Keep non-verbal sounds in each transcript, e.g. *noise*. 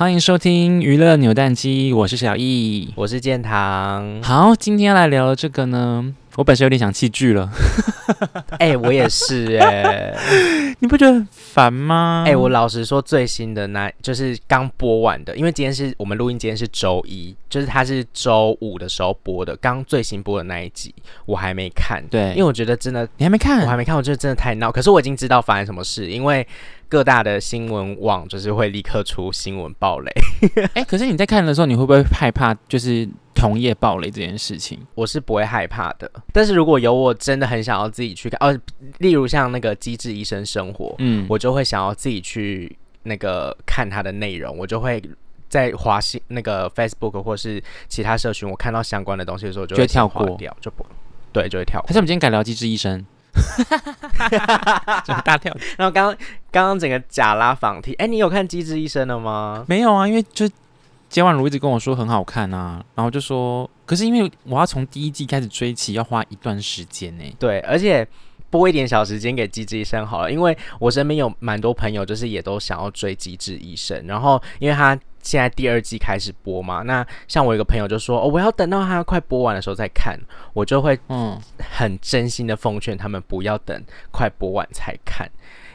欢迎收听娱乐扭蛋机，我是小易，我是建堂。好，今天要来聊的这个呢，我本身有点想弃剧了。*laughs* 哎、欸，我也是哎、欸，*laughs* 你不觉得很烦吗？哎、欸，我老实说，最新的那就是刚播完的，因为今天是我们录音，今天是周一，就是它是周五的时候播的，刚最新播的那一集，我还没看。对，因为我觉得真的，你还没看，我还没看，我觉得真的太闹。可是我已经知道发生什么事，因为。各大的新闻网就是会立刻出新闻暴雷。*laughs* 哎、欸，可是你在看的时候，你会不会害怕？就是同业暴雷这件事情，我是不会害怕的。但是如果有我真的很想要自己去看，哦，例如像那个《机智医生生活》，嗯，我就会想要自己去那个看它的内容，我就会在华西那个 Facebook 或是其他社群，我看到相关的东西的时候，就会跳过掉，就不对，就会跳过。可是我们今天改聊《机智医生》。*laughs* 整个大跳，然后刚刚刚刚整个假拉仿题，哎，你有看《机智医生》了吗？没有啊，因为就简婉如一直跟我说很好看啊，然后就说，可是因为我要从第一季开始追起，要花一段时间呢。对，而且播一点小时间给《机智医生》好了，因为我身边有蛮多朋友，就是也都想要追《机智医生》，然后因为他。现在第二季开始播嘛？那像我有个朋友就说：“哦，我要等到它快播完的时候再看。”我就会嗯，很真心的奉劝他们不要等快播完才看，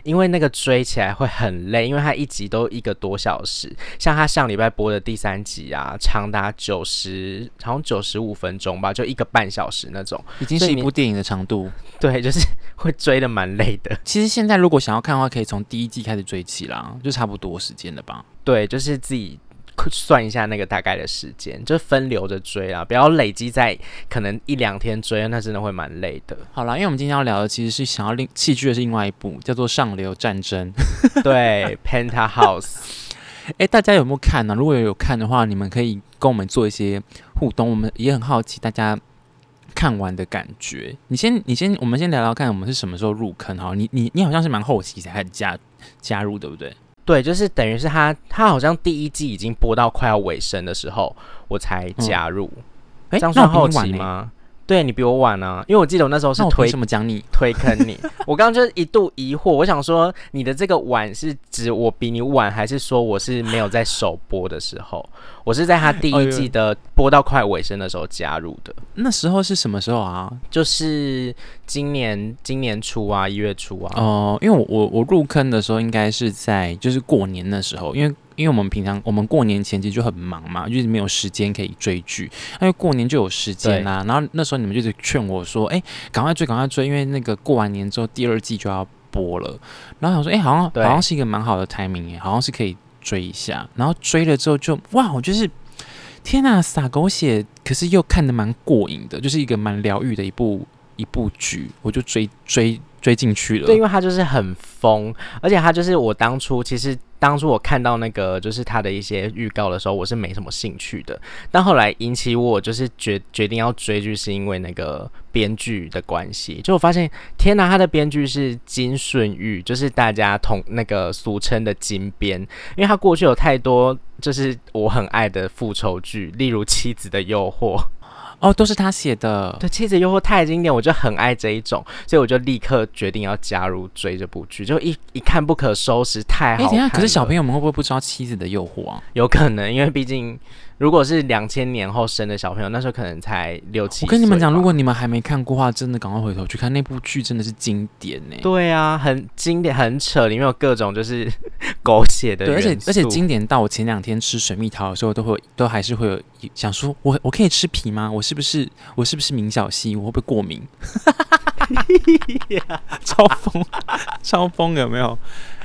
因为那个追起来会很累，因为它一集都一个多小时。像他上礼拜播的第三集啊，长达九十，好像九十五分钟吧，就一个半小时那种，已经是一部电影的长度。*laughs* 对，就是会追的蛮累的。其实现在如果想要看的话，可以从第一季开始追起啦，就差不多时间了吧。对，就是自己算一下那个大概的时间，就分流着追啊，不要累积在可能一两天追，那真的会蛮累的。好啦，因为我们今天要聊的其实是想要另弃剧的是另外一部，叫做《上流战争》。*laughs* 对，Penthouse。*laughs* 哎，大家有没有看呢？如果有看的话，你们可以跟我们做一些互动，我们也很好奇大家看完的感觉。你先，你先，我们先聊聊看，我们是什么时候入坑？哈，你你你好像是蛮后期才开始加加入，对不对？对，就是等于是他，他好像第一季已经播到快要尾声的时候，我才加入。哎、嗯，这样算后期吗？对，你比我晚啊，因为我记得我那时候是推什么讲你 *laughs* 推坑你，我刚刚就一度疑惑，我想说你的这个晚是指我比你晚，还是说我是没有在首播的时候？我是在他第一季的播到快尾声的时候加入的。那时候是什么时候啊？就是今年今年初啊，一月初啊。哦，因为我我我入坑的时候应该是在就是过年的时候，因为。因为我们平常我们过年前其实就很忙嘛，就是没有时间可以追剧。因为过年就有时间啦、啊，然后那时候你们就是劝我说：“哎，赶快追，赶快追！”因为那个过完年之后第二季就要播了。然后想说：“哎，好像好像是一个蛮好的 timing 哎，好像是可以追一下。”然后追了之后就哇，我就是天呐，洒狗血，可是又看得蛮过瘾的，就是一个蛮疗愈的一部一部剧，我就追追追进去了。对，因为它就是很疯，而且它就是我当初其实。当初我看到那个就是他的一些预告的时候，我是没什么兴趣的。但后来引起我就是决决定要追剧，是因为那个编剧的关系。就我发现，天哪，他的编剧是金顺玉，就是大家同那个俗称的金编，因为他过去有太多就是我很爱的复仇剧，例如《妻子的诱惑》。哦，都是他写的。对，《妻子诱惑》太经典，我就很爱这一种，所以我就立刻决定要加入追这部剧，就一一看不可收拾，太好看了。可是小朋友们会不会不知道《妻子的诱惑》啊？有可能，因为毕竟。如果是两千年后生的小朋友，那时候可能才六七。我跟你们讲，如果你们还没看过的话，真的赶快回头去看那部剧，真的是经典呢。对啊，很经典，很扯，里面有各种就是狗血的。对，而且而且经典到我前两天吃水蜜桃的时候，都会都还是会有想说，我我可以吃皮吗？我是不是我是不是明小溪？我会不会过敏？*laughs* 超疯，超疯有没有？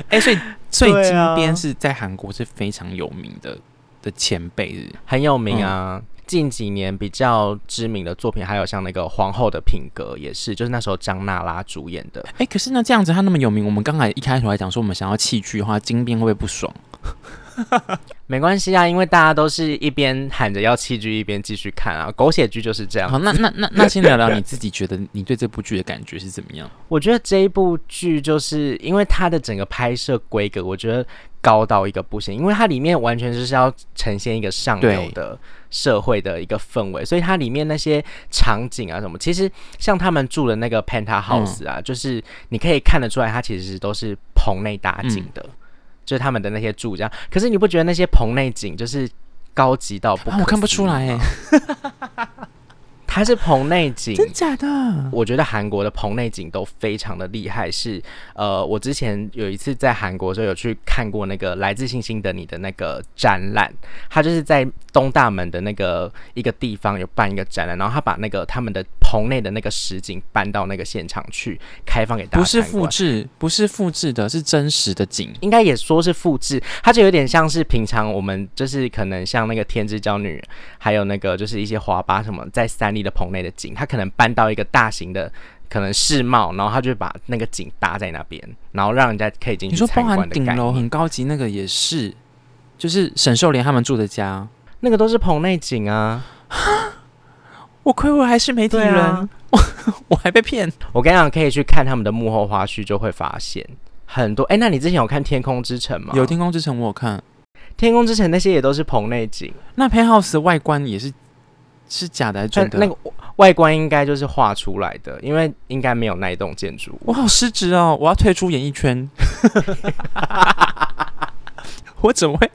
哎、欸，所以所以金边是在韩国是非常有名的。的前辈很有名啊，嗯、近几年比较知名的作品还有像那个《皇后的品格》，也是就是那时候张娜拉主演的。哎、欸，可是那这样子他那么有名，我们刚才一开始来讲说我们想要弃剧的话，金边会不会不爽？*laughs* 没关系啊，因为大家都是一边喊着要弃剧，一边继续看啊。狗血剧就是这样。好，那那那那先聊聊你自己觉得你对这部剧的感觉是怎么样？*laughs* 我觉得这一部剧就是因为它的整个拍摄规格，我觉得高到一个不行，因为它里面完全就是要呈现一个上流的社会的一个氛围，所以它里面那些场景啊什么，其实像他们住的那个 Penthouse 啊，嗯、就是你可以看得出来，它其实都是棚内搭景的。嗯就是他们的那些住这样。可是你不觉得那些棚内景就是高级到不、啊？我看不出来哎。*laughs* 它是棚内景，真假的？我觉得韩国的棚内景都非常的厉害。是呃，我之前有一次在韩国的时候有去看过那个《来自星星的你》的那个展览，它就是在东大门的那个一个地方有办一个展览，然后他把那个他们的棚内的那个实景搬到那个现场去开放给大家。不是复制，不是复制的，是真实的景。应该也说是复制，它就有点像是平常我们就是可能像那个天之骄女，还有那个就是一些华巴什么在三立的棚内的景，他可能搬到一个大型的可能世贸，然后他就把那个景搭在那边，然后让人家可以进去。你说包含顶楼很高级那个也是，就是沈秀莲他们住的家，那个都是棚内景啊。我亏我还是媒体人，啊、我 *laughs* 我还被骗。我跟你讲，可以去看他们的幕后花絮，就会发现很多。哎、欸，那你之前有看《天空之城》吗？有《天空之城》，我有看《天空之城》，那些也都是棚内景。那 Penthouse 的外观也是。是假的还是真的？那个外观应该就是画出来的，因为应该没有那一栋建筑。我好失职哦！我要退出演艺圈。*laughs* 我怎么会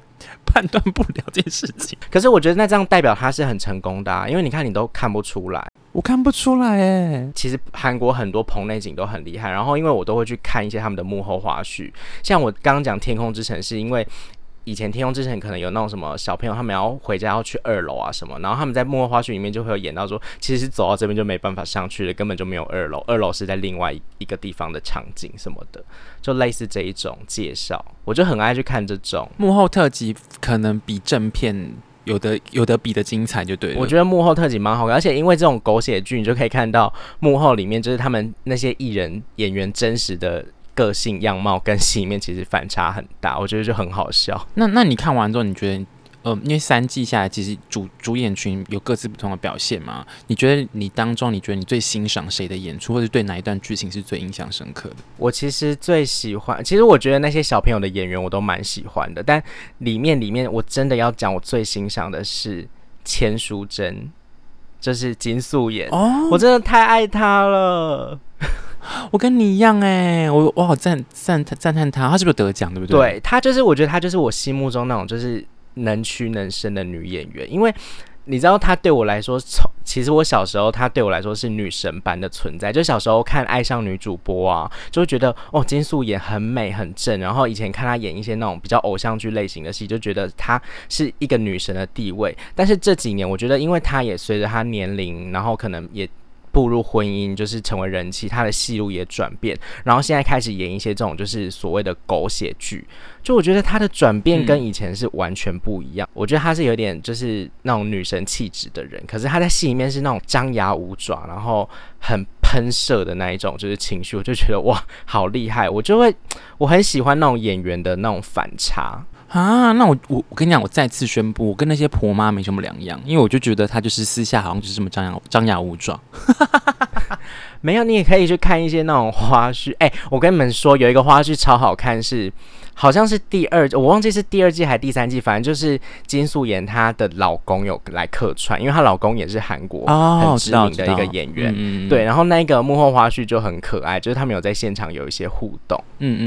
判断不了这件事情？可是我觉得那这样代表他是很成功的啊，因为你看你都看不出来，我看不出来哎。其实韩国很多棚内景都很厉害，然后因为我都会去看一些他们的幕后花絮，像我刚刚讲《天空之城》，是因为。以前天空之城可能有那种什么小朋友，他们要回家要去二楼啊什么，然后他们在幕后花絮里面就会有演到说，其实走到这边就没办法上去了，根本就没有二楼，二楼是在另外一个地方的场景什么的，就类似这一种介绍，我就很爱去看这种幕后特辑，可能比正片有的有的比的精彩，就对了。我觉得幕后特辑蛮好看，而且因为这种狗血剧，你就可以看到幕后里面就是他们那些艺人演员真实的。个性样貌跟戏里面其实反差很大，我觉得就很好笑。那那你看完之后，你觉得，呃，因为三季下来，其实主主演群有各自不同的表现嘛？你觉得你当中，你觉得你最欣赏谁的演出，或者对哪一段剧情是最印象深刻的？我其实最喜欢，其实我觉得那些小朋友的演员我都蛮喜欢的，但里面里面我真的要讲，我最欣赏的是千淑珍，就是金素妍哦，我真的太爱她了。我跟你一样哎、我我好赞赞赞叹他，他是不是得奖对不对？对，他就是，我觉得他就是我心目中那种就是能屈能伸的女演员，因为你知道，他对我来说，从其实我小时候，他对我来说是女神般的存在。就小时候看《爱上女主播》啊，就会觉得哦，金素妍很美很正。然后以前看她演一些那种比较偶像剧类型的戏，就觉得她是一个女神的地位。但是这几年，我觉得因为她也随着她年龄，然后可能也。步入婚姻就是成为人妻，他的戏路也转变，然后现在开始演一些这种就是所谓的狗血剧，就我觉得他的转变跟以前是完全不一样。嗯、我觉得他是有点就是那种女神气质的人，可是他在戏里面是那种张牙舞爪，然后很喷射的那一种就是情绪，我就觉得哇，好厉害！我就会我很喜欢那种演员的那种反差。啊，那我我我跟你讲，我再次宣布，我跟那些婆妈没什么两样，因为我就觉得她就是私下好像就是这么张牙张牙舞爪。*laughs* 没有，你也可以去看一些那种花絮。哎、我跟你们说，有一个花絮超好看是。好像是第二，我忘记是第二季还是第三季，反正就是金素妍她的老公有来客串，因为她老公也是韩国很知名的一个演员，哦嗯、对。然后那个幕后花絮就很可爱，就是他们有在现场有一些互动，嗯嗯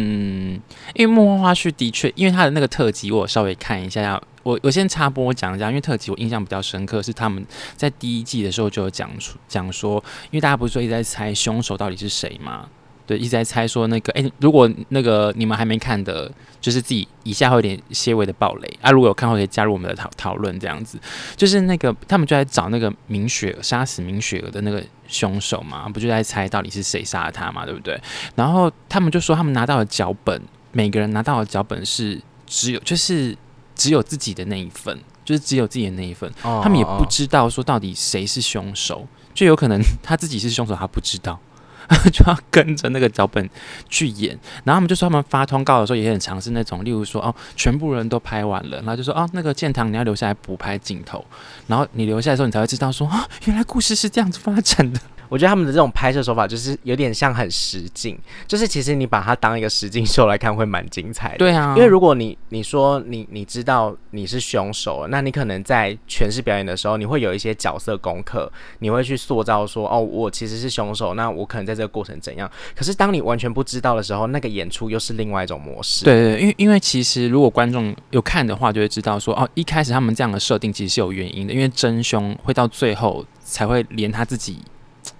嗯。因为幕后花絮的确，因为他的那个特辑我稍微看一下，要我我先插播讲一下，因为特辑我印象比较深刻是他们在第一季的时候就有讲出讲说，因为大家不是说一直在猜凶手到底是谁吗？对，一直在猜说那个，哎，如果那个你们还没看的，就是自己以下会有点些微的暴雷啊。如果有看过，可以加入我们的讨讨论，这样子。就是那个他们就在找那个明雪杀死明雪儿的那个凶手嘛，不就在猜到底是谁杀了他嘛，对不对？然后他们就说他们拿到的脚本，每个人拿到的脚本是只有就是只有自己的那一份，就是只有自己的那一份。哦哦哦。他们也不知道说到底谁是凶手，就有可能 *laughs* 他自己是凶手，他不知道。*laughs* 就要跟着那个脚本去演，然后他们就说他们发通告的时候也很尝试那种，例如说哦，全部人都拍完了，然后就说哦，那个建堂你要留下来补拍镜头，然后你留下来的时候，你才会知道说啊，原来故事是这样子发展的。我觉得他们的这种拍摄手法就是有点像很实景，就是其实你把它当一个实景秀来看会蛮精彩的。对啊，因为如果你你说你你知道你是凶手，那你可能在诠释表演的时候，你会有一些角色功课，你会去塑造说哦，我其实是凶手，那我可能在这个过程怎样。可是当你完全不知道的时候，那个演出又是另外一种模式。对对，因为因为其实如果观众有看的话，就会知道说哦，一开始他们这样的设定其实是有原因的，因为真凶会到最后才会连他自己。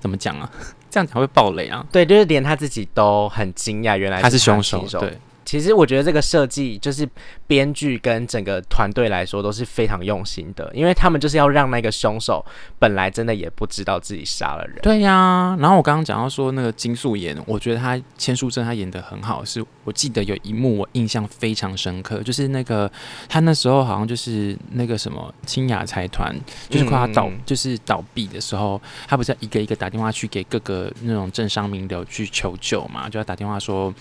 怎么讲啊？*laughs* 这样才会爆雷啊！对，就是连他自己都很惊讶，原来他是凶手。对。其实我觉得这个设计就是编剧跟整个团队来说都是非常用心的，因为他们就是要让那个凶手本来真的也不知道自己杀了人。对呀、啊，然后我刚刚讲到说那个金素妍，我觉得她千书真她演的很好，是我记得有一幕我印象非常深刻，就是那个她那时候好像就是那个什么清雅财团，就是快要倒就是倒闭的时候，她不是要一个一个打电话去给各个那种政商名流去求救嘛，就要打电话说。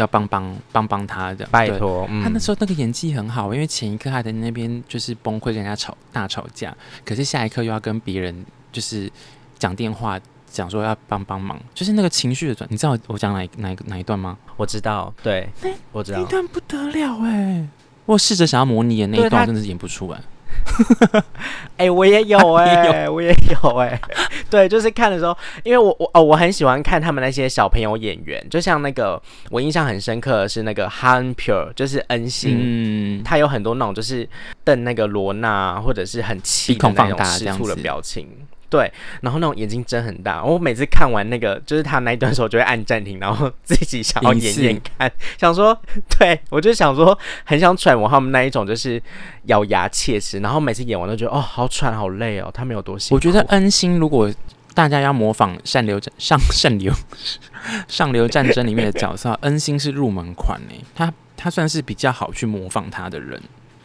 要帮帮帮帮他的，拜托。他那时候那个演技很好，因为前一刻还在那边就是崩溃，跟人家吵大吵架，可是下一刻又要跟别人就是讲电话，讲说要帮帮忙，就是那个情绪的转。你知道我讲哪哪一哪一段吗？我知道，对，我知道。那段不得了哎、欸！我试着想要模拟演那一段，真的是演不出来。*laughs* 哎、欸，*laughs* 我也有哎、欸，我也有哎、欸，对，就是看的时候，因为我我哦，我很喜欢看他们那些小朋友演员，就像那个我印象很深刻的是那个 Han Pure，就是恩星，嗯，他有很多那种就是瞪那个罗娜或者是很气的那种吃醋的表情。对，然后那种眼睛睁很大，我每次看完那个就是他那一段时候，就会按暂停，然后 *laughs* 自己想要演演看，想说，对我就想说，很想揣摩他们那一种就是咬牙切齿，然后每次演完都觉得哦，好喘，好累哦，他们有多辛苦。我觉得恩星如果大家要模仿善流上善流 *laughs* 上流战争里面的角色，恩星是入门款诶，他他算是比较好去模仿他的人。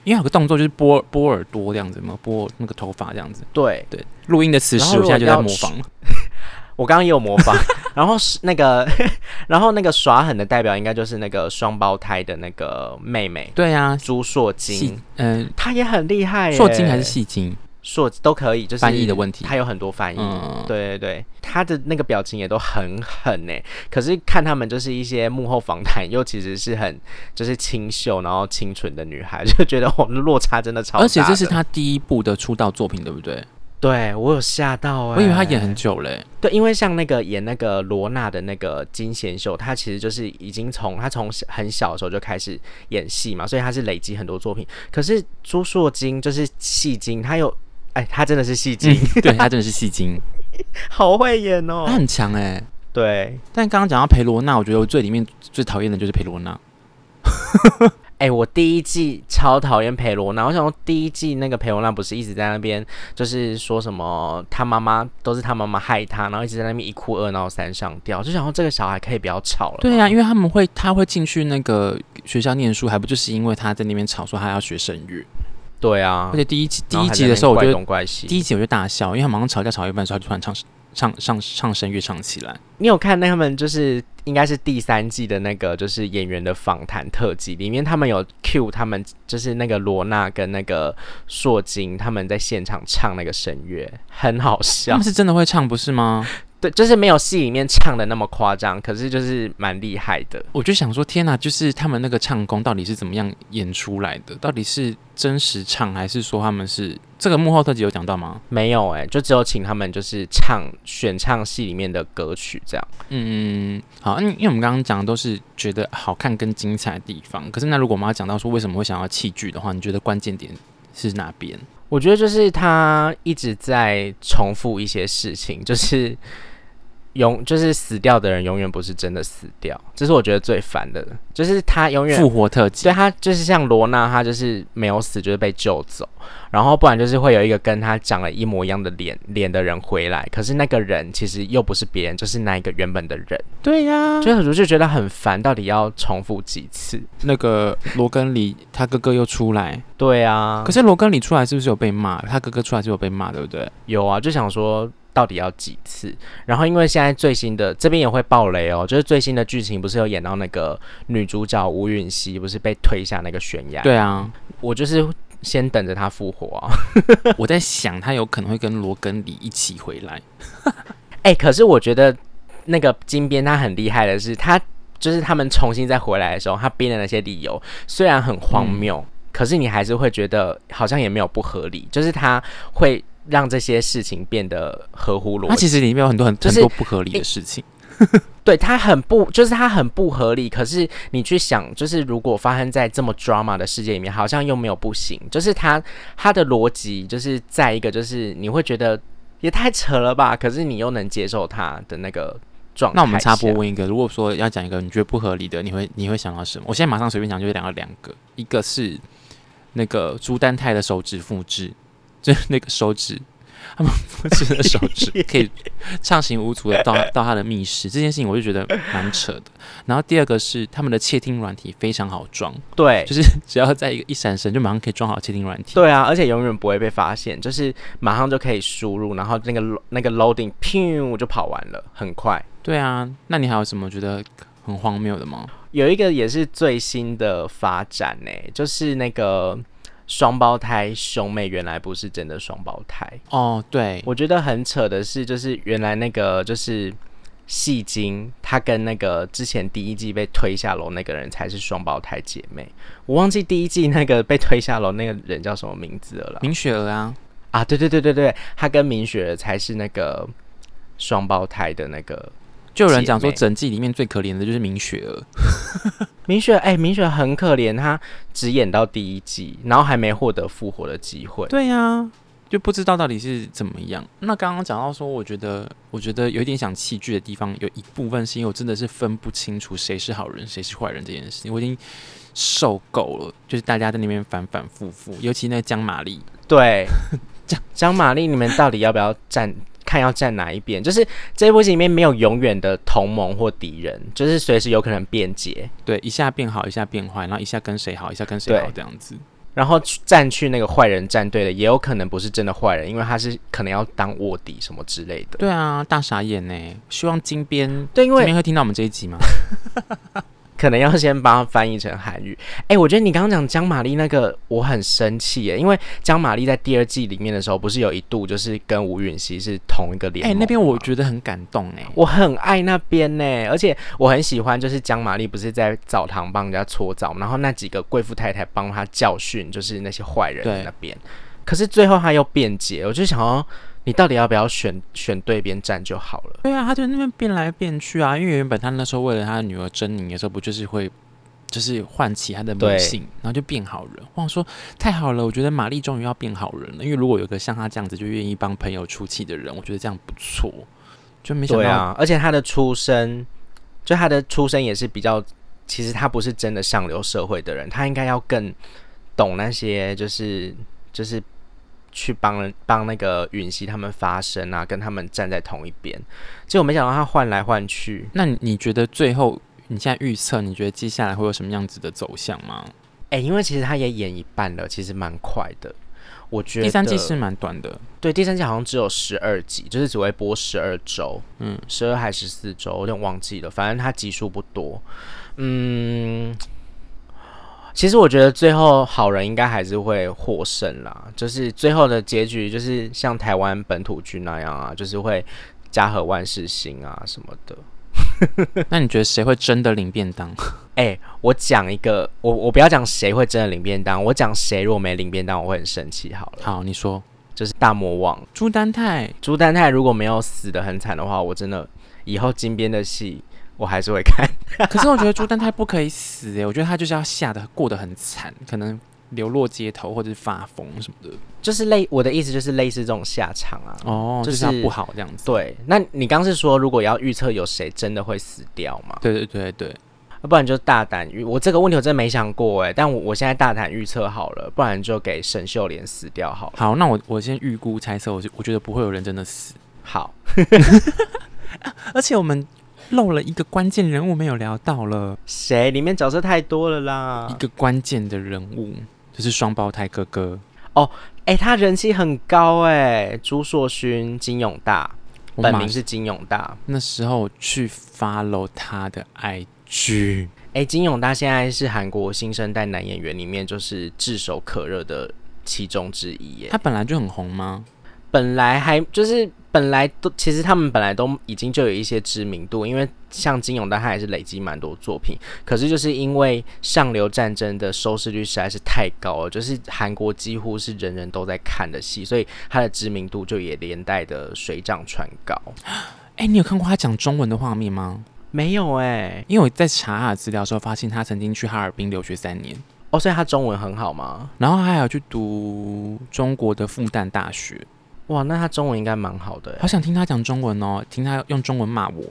因为有个动作就是拨拨耳朵这样子嘛，拨那个头发这样子。对对，录音的此时我现在就在模仿。*laughs* 我刚刚也有模仿。*laughs* 然后是那个，*laughs* 然后那个耍狠的代表应该就是那个双胞胎的那个妹妹。对啊，朱硕金。嗯，她也很厉害。硕金还是戏金？硕都可以，就是翻译的问题。他有很多翻译，嗯、对对对，他的那个表情也都很狠呢。可是看他们就是一些幕后访谈，又其实是很就是清秀然后清纯的女孩，就觉得我们落差真的超大的。而且这是他第一部的出道作品，对不对？对我有吓到哎，我以为他演很久嘞。对，因为像那个演那个罗娜的那个金贤秀，他其实就是已经从他从很小的时候就开始演戏嘛，所以他是累积很多作品。可是朱硕金就是戏精，他有。哎，他真的是戏精，嗯、对他真的是戏精，*laughs* 好会演哦，他很强哎、欸。对，但刚刚讲到裴罗娜，我觉得我最里面最讨厌的就是裴罗娜。*laughs* 哎，我第一季超讨厌裴罗娜，我想说第一季那个裴罗娜不是一直在那边，就是说什么他妈妈都是他妈妈害他，然后一直在那边一哭二闹三上吊，就想说这个小孩可以不要吵了。对呀、啊，因为他们会他会进去那个学校念书，还不就是因为他在那边吵说他要学声乐。对啊，而且第一集第一集的时候，我觉得怪怪，第一集我就大笑，因为他马上吵架吵一半的时候，他就突然唱唱唱唱声乐唱起来。你有看那他们就是应该是第三季的那个就是演员的访谈特辑里面，他们有 cue 他们就是那个罗娜跟那个硕金他们在现场唱那个声乐，很好笑。他们是真的会唱不是吗？对，就是没有戏里面唱的那么夸张，可是就是蛮厉害的。我就想说，天哪，就是他们那个唱功到底是怎么样演出来的？到底是真实唱，还是说他们是这个幕后特辑有讲到吗？没有哎、欸，就只有请他们就是唱选唱戏里面的歌曲这样。嗯，好，因为因为我们刚刚讲的都是觉得好看跟精彩的地方，可是那如果我们要讲到说为什么会想要弃剧的话，你觉得关键点是哪边？我觉得就是他一直在重复一些事情，就是。永就是死掉的人永远不是真的死掉，这是我觉得最烦的，就是他永远复活特辑，对他就是像罗娜，他就是没有死，就是被救走，然后不然就是会有一个跟他长了一模一样的脸脸的人回来，可是那个人其实又不是别人，就是那一个原本的人。对呀、啊，就我就觉得很烦，到底要重复几次？那个罗根里他哥哥又出来，对啊，可是罗根里出来是不是有被骂？他哥哥出来是有被骂，对不对？有啊，就想说。到底要几次？然后因为现在最新的这边也会爆雷哦，就是最新的剧情不是有演到那个女主角吴允熙不是被推下那个悬崖？对啊，我就是先等着她复活啊。*laughs* 我在想，她有可能会跟罗根里一起回来。*laughs* 哎、欸，可是我觉得那个金边他很厉害的是，他就是他们重新再回来的时候，他编的那些理由虽然很荒谬，嗯、可是你还是会觉得好像也没有不合理，就是他会让这些事情变得合乎逻辑。它其实里面有很多很、就是、很多不合理的事情。*laughs* 对，它很不，就是它很不合理。可是你去想，就是如果发生在这么 drama 的世界里面，好像又没有不行。就是它它的逻辑，就是在一个，就是你会觉得也太扯了吧？可是你又能接受他的那个状态。那我们插播问一个，如果说要讲一个你觉得不合理的，你会你会想到什么？我现在马上随便讲，就两个两个，一个是那个朱丹泰的手指复制，就是那个手指。他们复制的手指可以畅行无阻的到 *laughs* 到他的密室，这件事情我就觉得蛮扯的。然后第二个是他们的窃听软体非常好装，对，就是只要在一个一闪神就马上可以装好窃听软体。对啊，而且永远不会被发现，就是马上就可以输入，然后那个那个 loading，噗就跑完了，很快。对啊，那你还有什么觉得很荒谬的吗？有一个也是最新的发展呢、欸，就是那个。双胞胎兄妹原来不是真的双胞胎哦，对，我觉得很扯的是，就是原来那个就是戏精，他跟那个之前第一季被推下楼那个人才是双胞胎姐妹。我忘记第一季那个被推下楼那个人叫什么名字了啦。明雪儿啊，啊，对对对对对，他跟明雪儿才是那个双胞胎的那个。就有人讲说，整季里面最可怜的就是明雪儿。*laughs* 明雪，哎、欸，明雪很可怜，她只演到第一季，然后还没获得复活的机会。对呀、啊，就不知道到底是怎么样。那刚刚讲到说，我觉得，我觉得有一点想弃剧的地方，有一部分是因为我真的是分不清楚谁是好人，谁是坏人这件事情，我已经受够了。就是大家在那边反反复复，尤其那个江玛丽，对，*laughs* 江江玛丽，你们到底要不要站？看要站哪一边，就是这一部戏里面没有永远的同盟或敌人，就是随时有可能变节。对，一下变好，一下变坏，然后一下跟谁好，一下跟谁好这样子。然后站去那个坏人战队的，也有可能不是真的坏人，因为他是可能要当卧底什么之类的。对啊，大傻眼呢。希望金边对，因为会听到我们这一集吗？*laughs* 可能要先帮他翻译成韩语。哎、欸，我觉得你刚刚讲江玛丽那个，我很生气耶，因为江玛丽在第二季里面的时候，不是有一度就是跟吴允熙是同一个联盟。哎、欸，那边我觉得很感动哎，我很爱那边呢，而且我很喜欢，就是江玛丽不是在澡堂帮人家搓澡，然后那几个贵妇太太帮他教训，就是那些坏人在那边。可是最后他又辩解，我就想要。你到底要不要选选对边站就好了？对啊，他就那边变来变去啊。因为原本他那时候为了他的女儿珍妮的时候，不就是会就是唤起他的母性，然后就变好人。我想说太好了，我觉得玛丽终于要变好人了。因为如果有个像他这样子就愿意帮朋友出气的人，我觉得这样不错。就没想到，对啊，而且他的出身，就他的出身也是比较，其实他不是真的上流社会的人，他应该要更懂那些，就是就是。去帮人帮那个允熙他们发声啊，跟他们站在同一边。结果没想到他换来换去。那你觉得最后你现在预测，你觉得接下来会有什么样子的走向吗？哎、欸，因为其实他也演一半了，其实蛮快的。我觉得第三季是蛮短的。对，第三季好像只有十二集，就是只会播十二周，嗯，十二还是十四周，有点忘记了。反正他集数不多，嗯。其实我觉得最后好人应该还是会获胜啦，就是最后的结局就是像台湾本土剧那样啊，就是会家和万事兴啊什么的。*laughs* 那你觉得谁会真的领便当？*laughs* 哎、欸，我讲一个，我我不要讲谁会真的领便当，我讲谁如果没领便当，我会很生气。好了，好，你说，就是大魔王朱丹泰，朱丹泰如果没有死的很惨的话，我真的以后金边的戏。我还是会看，*laughs* 可是我觉得朱丹泰不可以死诶、欸，我觉得他就是要吓得过得很惨，可能流落街头或者是发疯什么的，就是类我的意思就是类似这种下场啊，哦，就是他不好这样子。对，那你刚是说如果要预测有谁真的会死掉吗？对对对对，不然就大胆预，我这个问题我真的没想过诶、欸，但我我现在大胆预测好了，不然就给沈秀莲死掉好了。好，那我我先预估猜测，我我觉得不会有人真的死。好，*laughs* *laughs* 而且我们。漏了一个关键人物没有聊到了，谁？里面角色太多了啦。一个关键的人物就是双胞胎哥哥哦，哎、欸，他人气很高哎，朱硕勋、金永大，本名是金永大。那时候去 follow 他的 IG，哎、欸，金永大现在是韩国新生代男演员里面就是炙手可热的其中之一耶。他本来就很红吗？本来还就是本来都其实他们本来都已经就有一些知名度，因为像金永丹他也是累积蛮多作品，可是就是因为上流战争的收视率实在是太高了，就是韩国几乎是人人都在看的戏，所以他的知名度就也连带的水涨船高。哎、欸，你有看过他讲中文的画面吗？没有哎、欸，因为我在查他的资料的时候，发现他曾经去哈尔滨留学三年。哦，所以他中文很好吗？然后还有去读中国的复旦大学。哇，那他中文应该蛮好的。好想听他讲中文哦，听他用中文骂我。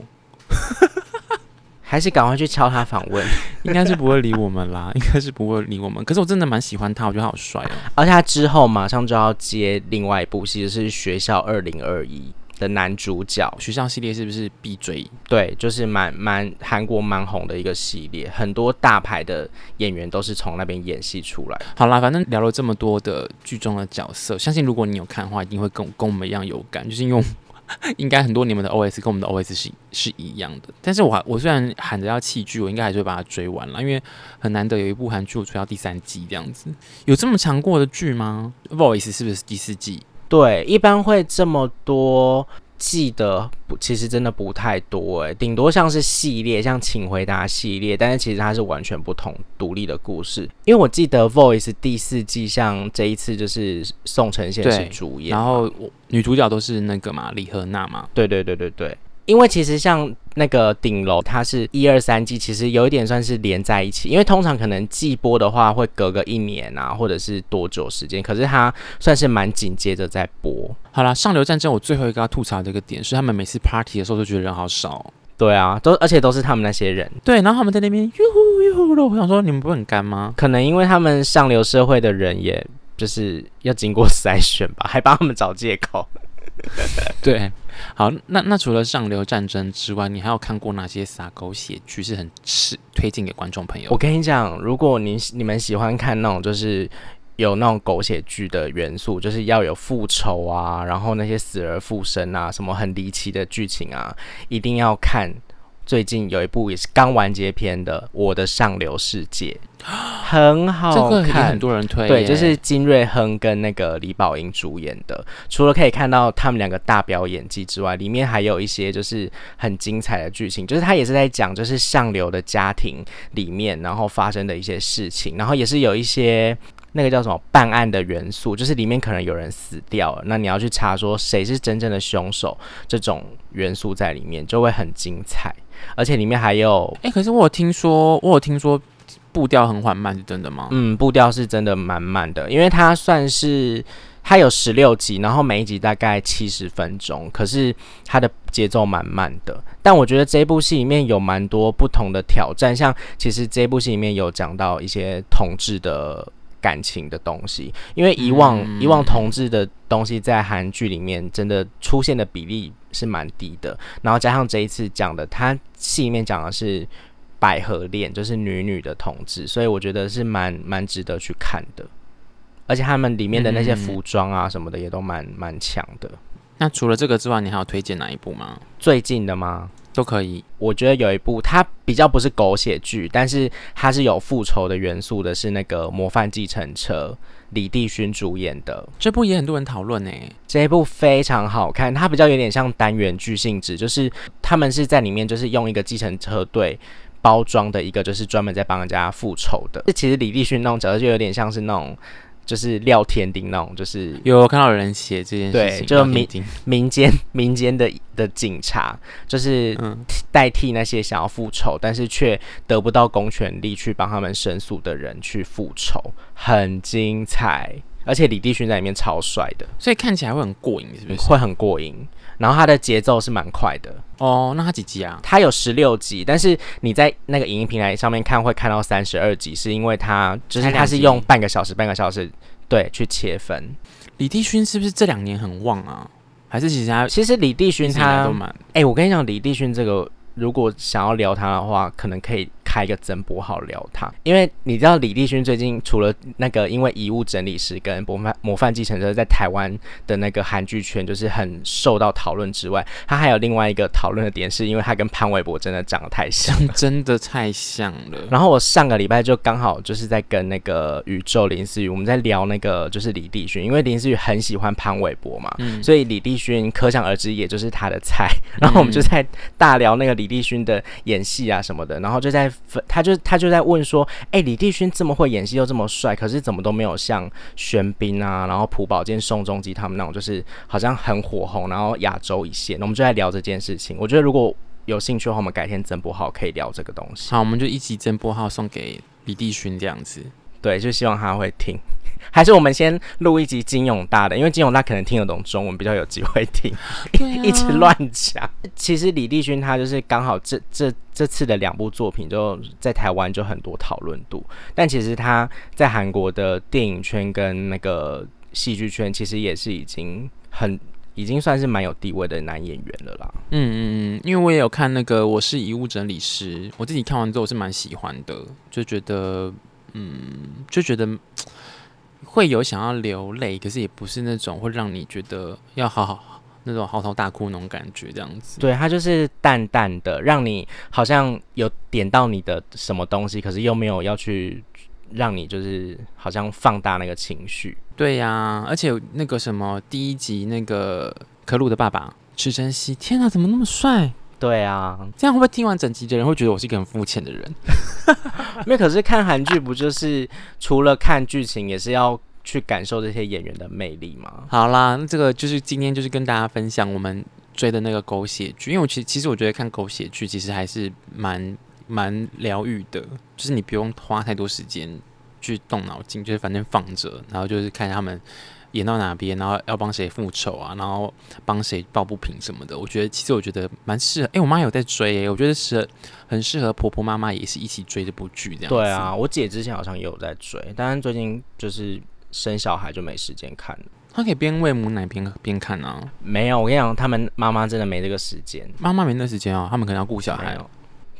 还是赶快去敲他访问，*laughs* 应该是不会理我们啦，*laughs* 应该是不会理我们。可是我真的蛮喜欢他，我觉得他好帅哦。而且他之后马上就要接另外一部戏，就是《学校二零二一》。的男主角，学校系列是不是必追？对，就是蛮蛮韩国蛮红的一个系列，很多大牌的演员都是从那边演戏出来。好啦，反正聊了这么多的剧中的角色，相信如果你有看的话，一定会跟跟我们一样有感，就是因为 *laughs* 应该很多你们的 OS 跟我们的 OS 是是一样的。但是我我虽然喊着要弃剧，我应该还是会把它追完了，因为很难得有一部韩剧我追到第三季这样子。有这么长过的剧吗？Voice 是不是第四季？对，一般会这么多季的不，其实真的不太多哎，顶多像是系列，像《请回答》系列，但是其实它是完全不同独立的故事。因为我记得《Voice》第四季，像这一次就是宋承宪是主演，然后女主角都是那个嘛，李赫娜嘛，对对对对对。因为其实像那个顶楼，它是一二三季，其实有一点算是连在一起。因为通常可能季播的话会隔个一年啊，或者是多久时间，可是它算是蛮紧接着在播。好啦，上流战争我最后一个要吐槽的一个点是，他们每次 party 的时候都觉得人好少。对啊，都而且都是他们那些人。对，然后他们在那边哟呼哟呼的，我想说你们不会很干吗？可能因为他们上流社会的人，也就是要经过筛选吧，还帮他们找借口。*laughs* 对，好，那那除了上流战争之外，你还有看过哪些撒狗血剧是很是推荐给观众朋友？我跟你讲，如果你你们喜欢看那种就是有那种狗血剧的元素，就是要有复仇啊，然后那些死而复生啊，什么很离奇的剧情啊，一定要看。最近有一部也是刚完结篇的《我的上流世界》，*gasps* 很好看，这个很多人推。对，就是金瑞亨跟那个李宝英主演的。除了可以看到他们两个大表演技之外，里面还有一些就是很精彩的剧情。就是他也是在讲，就是上流的家庭里面，然后发生的一些事情，然后也是有一些那个叫什么办案的元素，就是里面可能有人死掉了，那你要去查说谁是真正的凶手，这种元素在里面就会很精彩。而且里面还有，哎、欸，可是我有听说，我有听说步调很缓慢，是真的吗？嗯，步调是真的蛮慢的，因为它算是它有十六集，然后每一集大概七十分钟，可是它的节奏蛮慢的。但我觉得这部戏里面有蛮多不同的挑战，像其实这部戏里面有讲到一些统治的感情的东西，因为以往、嗯、以往同志的东西在韩剧里面真的出现的比例是蛮低的，然后加上这一次讲的，他戏里面讲的是百合恋，就是女女的同志，所以我觉得是蛮蛮值得去看的，而且他们里面的那些服装啊什么的也都蛮蛮强的。那除了这个之外，你还有推荐哪一部吗？最近的吗？都可以。我觉得有一部它比较不是狗血剧，但是它是有复仇的元素的，是那个《模范继承车》。李帝勋主演的这部也很多人讨论呢。这一部非常好看，它比较有点像单元剧性质，就是他们是在里面就是用一个计程车队包装的一个，就是专门在帮人家复仇的。这其实李帝勋那种角色就有点像是那种。就是廖天丁那种，就是有看到有人写这件事情，对，就民民间民间的的警察，就是代替那些想要复仇，但是却得不到公权力去帮他们申诉的人去复仇，很精彩。而且李帝勋在里面超帅的，所以看起来会很过瘾，是不是？会很过瘾。然后他的节奏是蛮快的哦。那他几集啊？他有十六集，但是你在那个影音平台上面看会看到三十二集，是因为他就是他是用半个小时半个小时对去切分。李帝勋是不是这两年很旺啊？还是其实他其实李帝勋他哎、欸，我跟你讲，李帝勋这个如果想要聊他的话，可能可以。开一个曾柏豪聊他，因为你知道李立勋最近除了那个因为遗物整理师跟模范模范继承者在台湾的那个韩剧圈就是很受到讨论之外，他还有另外一个讨论的点，是因为他跟潘玮柏真的长得太像，真的太像了。然后我上个礼拜就刚好就是在跟那个宇宙林思雨，我们在聊那个就是李立勋，因为林思雨很喜欢潘玮柏嘛，嗯、所以李立勋可想而知也就是他的菜。然后我们就在大聊那个李立勋的演戏啊什么的，然后就在他就他就在问说，哎、李帝勋这么会演戏又这么帅，可是怎么都没有像玄彬啊，然后朴宝剑、宋仲基他们那种，就是好像很火红，然后亚洲一线。我们就在聊这件事情。我觉得如果有兴趣的话，我们改天增播号可以聊这个东西。好，我们就一起增播号送给李帝勋这样子。对，就希望他会听。*laughs* 还是我们先录一集金永大的，因为金永大可能听得懂中文，比较有机会听。*laughs* *laughs* 一直乱讲。其实李帝勋他就是刚好这这这次的两部作品就在台湾就很多讨论度，但其实他在韩国的电影圈跟那个戏剧圈其实也是已经很已经算是蛮有地位的男演员了啦。嗯嗯嗯，因为我也有看那个《我是遗物整理师》，我自己看完之后我是蛮喜欢的，就觉得嗯就觉得。*tsk* 会有想要流泪，可是也不是那种会让你觉得要好好那种嚎啕大哭那种感觉，这样子。对，它就是淡淡的，让你好像有点到你的什么东西，可是又没有要去让你就是好像放大那个情绪。对呀、啊，而且那个什么第一集那个可鲁的爸爸池珍熙，天哪，怎么那么帅？对啊，这样会不会听完整集的人会觉得我是一个很肤浅的人？*laughs* 因为可是看韩剧不就是除了看剧情，也是要去感受这些演员的魅力吗？好啦，那这个就是今天就是跟大家分享我们追的那个狗血剧，因为我其实其实我觉得看狗血剧其实还是蛮蛮疗愈的，就是你不用花太多时间去动脑筋，就是反正放着，然后就是看他们。演到哪边，然后要帮谁复仇啊，然后帮谁抱不平什么的，我觉得其实我觉得蛮适合。哎、欸，我妈有在追，哎，我觉得是很适合婆婆妈妈也是一起追这部剧这样。对啊，我姐之前好像也有在追，但是最近就是生小孩就没时间看了。她可以边喂母奶边边看啊？没有，我跟你讲，他们妈妈真的没这个时间，妈妈没那时间哦，他们可能要顾小孩哦。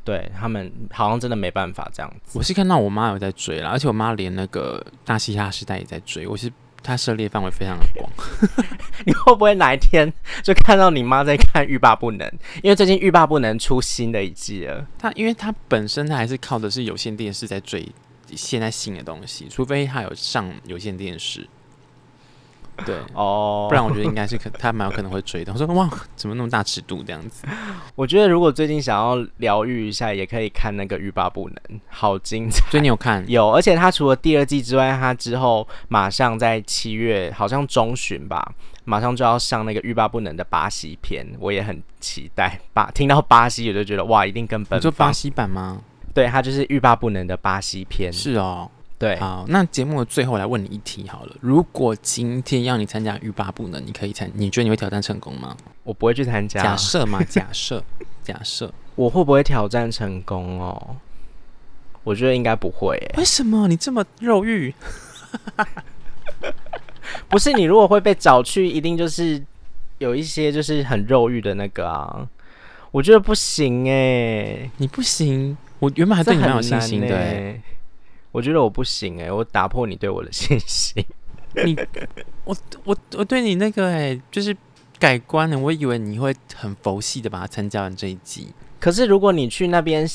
对他们好像真的没办法这样子。我是看到我妈有在追了，而且我妈连那个大西哈时代也在追，我是。他涉猎范围非常的广，*laughs* 你会不会哪一天就看到你妈在看《欲罢不能》？因为最近《欲罢不能》出新的一季了。它因为它本身它还是靠的是有线电视在追现在新的东西，除非它有上有线电视。对哦，不然我觉得应该是可他蛮有可能会追的。我说哇，怎么那么大尺度这样子？*laughs* 我觉得如果最近想要疗愈一下，也可以看那个《欲罢不能》，好精彩。所以你有看？*laughs* 有，而且他除了第二季之外，他之后马上在七月，好像中旬吧，马上就要上那个《欲罢不能》的巴西篇，我也很期待。巴听到巴西，我就觉得哇，一定跟本。你说巴西版吗？对，他就是《欲罢不能》的巴西篇。是哦。对，好，那节目的最后来问你一题好了，如果今天要你参加欲罢不能，你可以参？你觉得你会挑战成功吗？我不会去参加。假设嘛，*laughs* 假设，假设，我会不会挑战成功哦？我觉得应该不会。为什么你这么肉欲？*laughs* 不是，你如果会被找去，一定就是有一些就是很肉欲的那个啊。我觉得不行哎，你不行。我原本还对你蛮有信心的。我觉得我不行哎、欸，我打破你对我的信心。你，我我我对你那个哎、欸，就是改观了。我以为你会很佛系的把它参加完这一集。可是如果你去那边，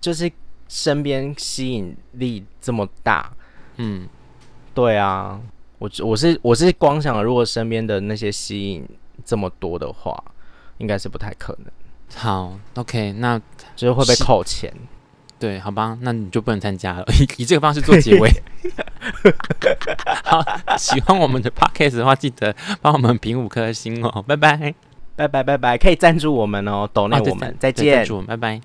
就是身边吸引力这么大，嗯，对啊，我我是我是光想，如果身边的那些吸引这么多的话，应该是不太可能。好，OK，那就是会被扣钱。对，好吧，那你就不能参加了。*laughs* 以以这个方式做结尾。*laughs* 好，喜欢我们的 podcast 的话，记得帮我们评五颗星哦。拜拜，拜拜，拜拜，可以赞助我们哦，抖内我们，再见，拜拜。